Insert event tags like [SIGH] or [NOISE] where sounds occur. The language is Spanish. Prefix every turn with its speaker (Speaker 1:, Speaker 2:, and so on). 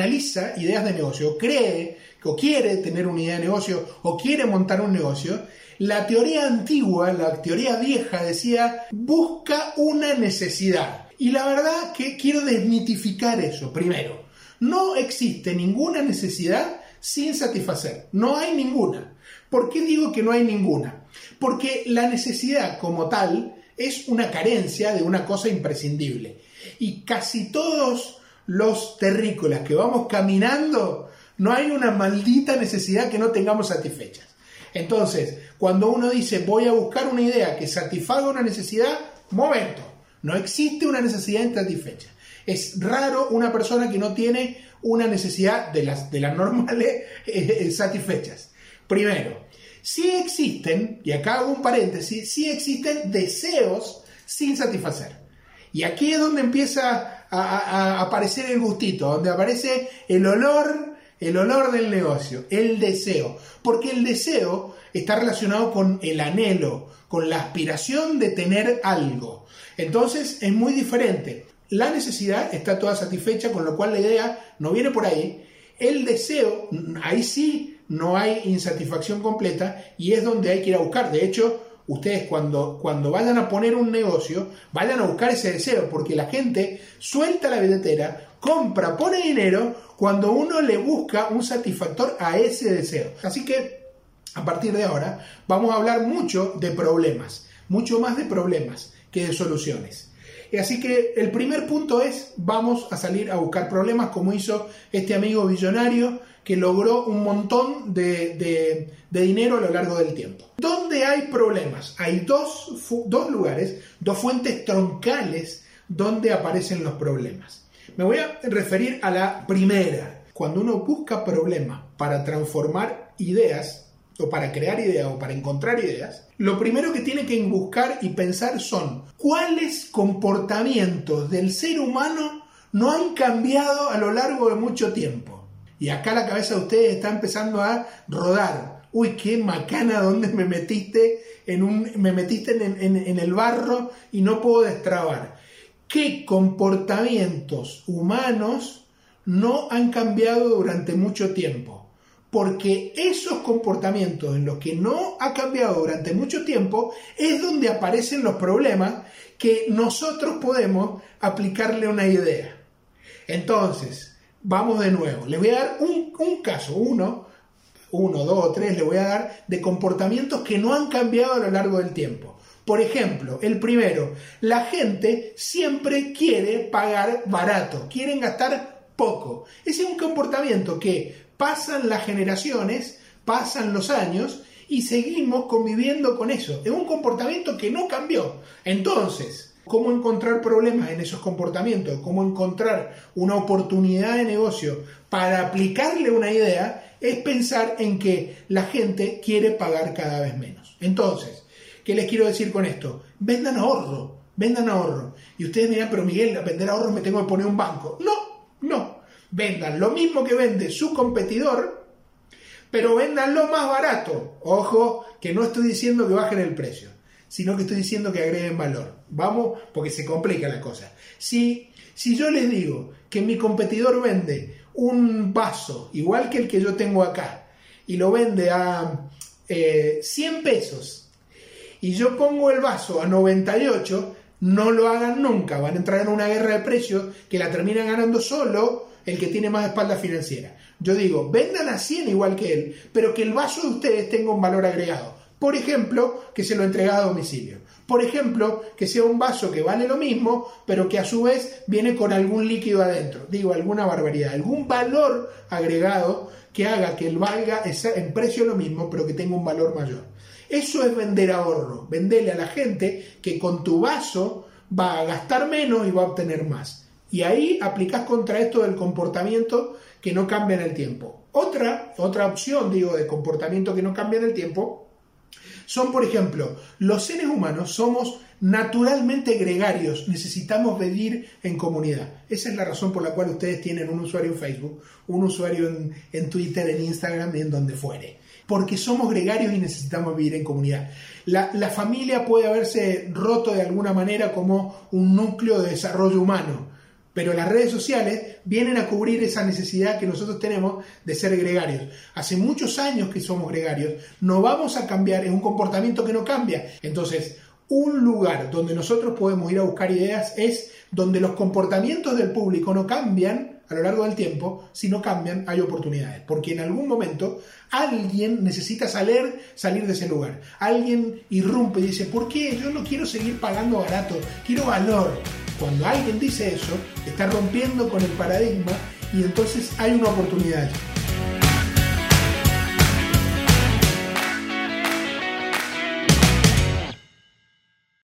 Speaker 1: Analiza ideas de negocio, cree o quiere tener una idea de negocio o quiere montar un negocio, la teoría antigua, la teoría vieja decía, busca una necesidad. Y la verdad que quiero desmitificar eso. Primero, no existe ninguna necesidad sin satisfacer. No hay ninguna. ¿Por qué digo que no hay ninguna? Porque la necesidad como tal es una carencia de una cosa imprescindible. Y casi todos los terrícolas que vamos caminando, no hay una maldita necesidad que no tengamos satisfechas. Entonces, cuando uno dice voy a buscar una idea que satisfaga una necesidad, momento, no existe una necesidad insatisfecha. Es raro una persona que no tiene una necesidad de las, de las normales [LAUGHS] eh, satisfechas. Primero, si existen, y acá hago un paréntesis, si existen deseos sin satisfacer. Y aquí es donde empieza a, aparecer el gustito, donde aparece el olor, el olor del negocio, el deseo. Porque el deseo está relacionado con el anhelo, con la aspiración de tener algo. Entonces es muy diferente. La necesidad está toda satisfecha, con lo cual la idea no viene por ahí. El deseo, ahí sí no hay insatisfacción completa y es donde hay que ir a buscar. De hecho, ustedes cuando, cuando vayan a poner un negocio, vayan a buscar ese deseo, porque la gente suelta la billetera, compra, pone dinero cuando uno le busca un satisfactor a ese deseo. Así que a partir de ahora vamos a hablar mucho de problemas, mucho más de problemas que de soluciones. Así que el primer punto es, vamos a salir a buscar problemas como hizo este amigo billonario que logró un montón de, dinero a lo largo del tiempo. ¿Dónde hay problemas? Hay dos, dos lugares, dos fuentes troncales donde aparecen los problemas. Me voy a referir a la primera. Cuando uno busca problemas para transformar ideas, o para crear ideas o para encontrar ideas, lo primero que tiene que buscar y pensar son cuáles comportamientos del ser humano no han cambiado a lo largo de mucho tiempo. Y acá la cabeza de ustedes está empezando a rodar. Uy, qué macana donde me metiste en un, me metiste en, en el barro y no puedo destrabar. ¿Qué comportamientos humanos no han cambiado durante mucho tiempo? Porque esos comportamientos en los que no ha cambiado durante mucho tiempo es donde aparecen los problemas que nosotros podemos aplicarle una idea. Entonces, vamos de nuevo. Les voy a dar un, caso, uno, uno, dos, tres, les voy a dar de comportamientos que no han cambiado a lo largo del tiempo. Por ejemplo, el primero, la gente siempre quiere pagar barato, quieren gastar poco. Ese es un comportamiento que pasan las generaciones, pasan los años y seguimos conviviendo con eso. Es un comportamiento que no cambió. Entonces, ¿cómo encontrar problemas en esos comportamientos? ¿Cómo encontrar una oportunidad de negocio para aplicarle una idea? Es pensar en que la gente quiere pagar cada vez menos. Entonces, ¿qué les quiero decir con esto? Vendan ahorro, vendan ahorro. Y ustedes dirán, pero Miguel, vender ahorro me tengo que poner un banco. No, no vendan lo mismo que vende su competidor, pero vendanlo más barato. Ojo, que no estoy diciendo que bajen el precio, sino que estoy diciendo que agreguen valor. Vamos, porque se complica la cosa. Si, si yo les digo que mi competidor vende un vaso igual que el que yo tengo acá y lo vende a 100 eh, pesos y yo pongo el vaso a 98, no lo hagan nunca, van a entrar en una guerra de precios que la terminan ganando solo el que tiene más espalda financiera. Yo digo, vendan a 100 igual que él, pero que el vaso de ustedes tenga un valor agregado. Por ejemplo, que se lo entregue a domicilio. Por ejemplo, que sea un vaso que vale lo mismo, pero que a su vez viene con algún líquido adentro. Digo, alguna barbaridad, algún valor agregado que haga que el valga en precio lo mismo, pero que tenga un valor mayor. Eso es vender ahorro, venderle a la gente que con tu vaso va a gastar menos y va a obtener más. Y ahí aplicás contra esto del comportamiento que no cambia en el tiempo. Otra, otra opción, digo, de comportamiento que no cambia en el tiempo, son, por ejemplo, los seres humanos somos naturalmente gregarios, necesitamos vivir en comunidad. Esa es la razón por la cual ustedes tienen un usuario en Facebook, un usuario en, Twitter, en Instagram y en donde fuere. Porque somos gregarios y necesitamos vivir en comunidad. La, la familia puede haberse roto de alguna manera como un núcleo de desarrollo humano pero las redes sociales vienen a cubrir esa necesidad que nosotros tenemos de ser gregarios. Hace muchos años que somos gregarios, no vamos a cambiar, es un comportamiento que no cambia. Entonces, un lugar donde nosotros podemos ir a buscar ideas es donde los comportamientos del público no cambian a lo largo del tiempo, si no cambian, hay oportunidades. Porque en algún momento alguien necesita salir, salir de ese lugar. Alguien irrumpe y dice, ¿por qué? Yo no quiero seguir pagando barato, quiero valor. Cuando alguien dice eso, está rompiendo con el paradigma y entonces hay una oportunidad.